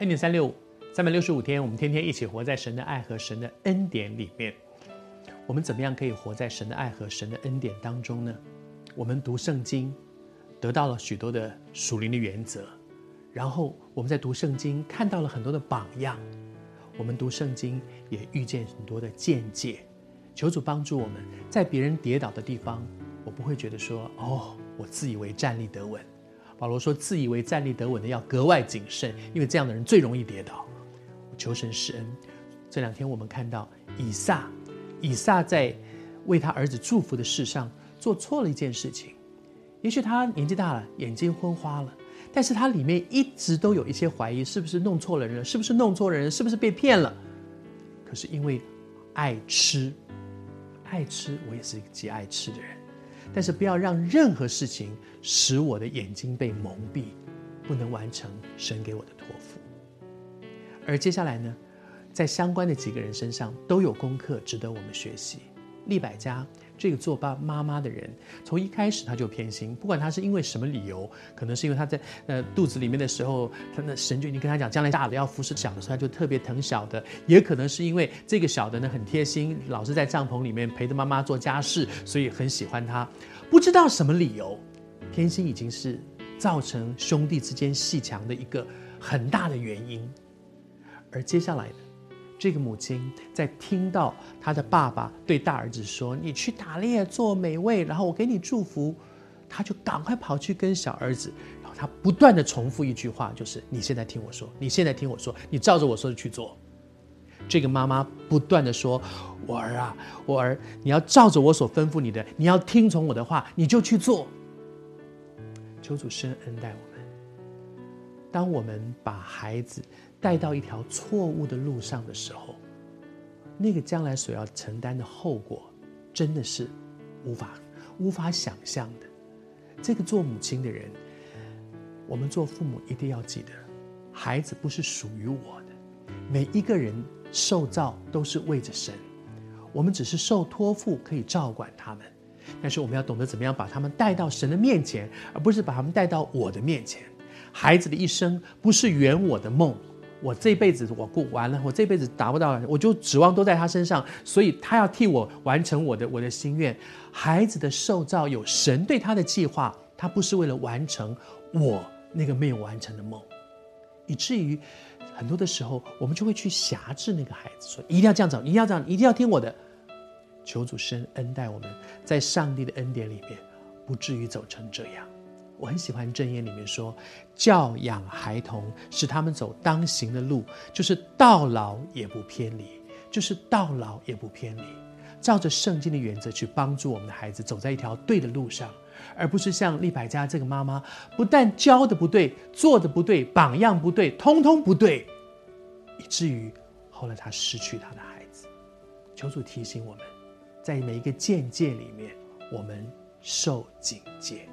恩典三六五，三百六十五天，我们天天一起活在神的爱和神的恩典里面。我们怎么样可以活在神的爱和神的恩典当中呢？我们读圣经，得到了许多的属灵的原则，然后我们在读圣经看到了很多的榜样。我们读圣经也遇见很多的见解。求主帮助我们，在别人跌倒的地方，我不会觉得说：“哦，我自以为站立得稳。”保罗说：“自以为站立得稳的要格外谨慎，因为这样的人最容易跌倒。”求神施恩。这两天我们看到以撒，以撒在为他儿子祝福的事上做错了一件事情。也许他年纪大了，眼睛昏花了，但是他里面一直都有一些怀疑：是不是弄错了人？是不是弄错了人？是不是被骗了？可是因为爱吃，爱吃，我也是一个极爱吃的人。但是不要让任何事情使我的眼睛被蒙蔽，不能完成神给我的托付。而接下来呢，在相关的几个人身上都有功课值得我们学习。利百加这个做爸妈妈的人，从一开始他就偏心，不管他是因为什么理由，可能是因为他在呃肚子里面的时候，他的神就已经跟他讲，将来大的要服侍小的时候，他就特别疼小的；也可能是因为这个小的呢很贴心，老是在帐篷里面陪着妈妈做家事，所以很喜欢他。不知道什么理由，偏心已经是造成兄弟之间鬩墙的一个很大的原因。而接下来的。这个母亲在听到她的爸爸对大儿子说：“你去打猎做美味，然后我给你祝福。”她就赶快跑去跟小儿子，然后她不断的重复一句话，就是：“你现在听我说，你现在听我说，你照着我说的去做。”这个妈妈不断的说：“我儿啊，我儿，你要照着我所吩咐你的，你要听从我的话，你就去做。”求主施恩待我们。当我们把孩子，带到一条错误的路上的时候，那个将来所要承担的后果，真的是无法无法想象的。这个做母亲的人，我们做父母一定要记得，孩子不是属于我的。每一个人受造都是为着神，我们只是受托付可以照管他们，但是我们要懂得怎么样把他们带到神的面前，而不是把他们带到我的面前。孩子的一生不是圆我的梦。我这辈子我过完了，我这辈子达不到，我就指望都在他身上，所以他要替我完成我的我的心愿。孩子的受造有神对他的计划，他不是为了完成我那个没有完成的梦，以至于很多的时候我们就会去辖制那个孩子，说一定要这样走，一定要这样，一定要听我的。求主施恩待我们，在上帝的恩典里面，不至于走成这样。我很喜欢箴言里面说，教养孩童，使他们走当行的路，就是到老也不偏离，就是到老也不偏离，照着圣经的原则去帮助我们的孩子走在一条对的路上，而不是像利百加这个妈妈，不但教的不对，做的不对，榜样不对，通通不对，以至于后来她失去她的孩子。求主提醒我们，在每一个见解里面，我们受警戒。